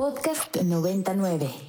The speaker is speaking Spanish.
Podcast 99.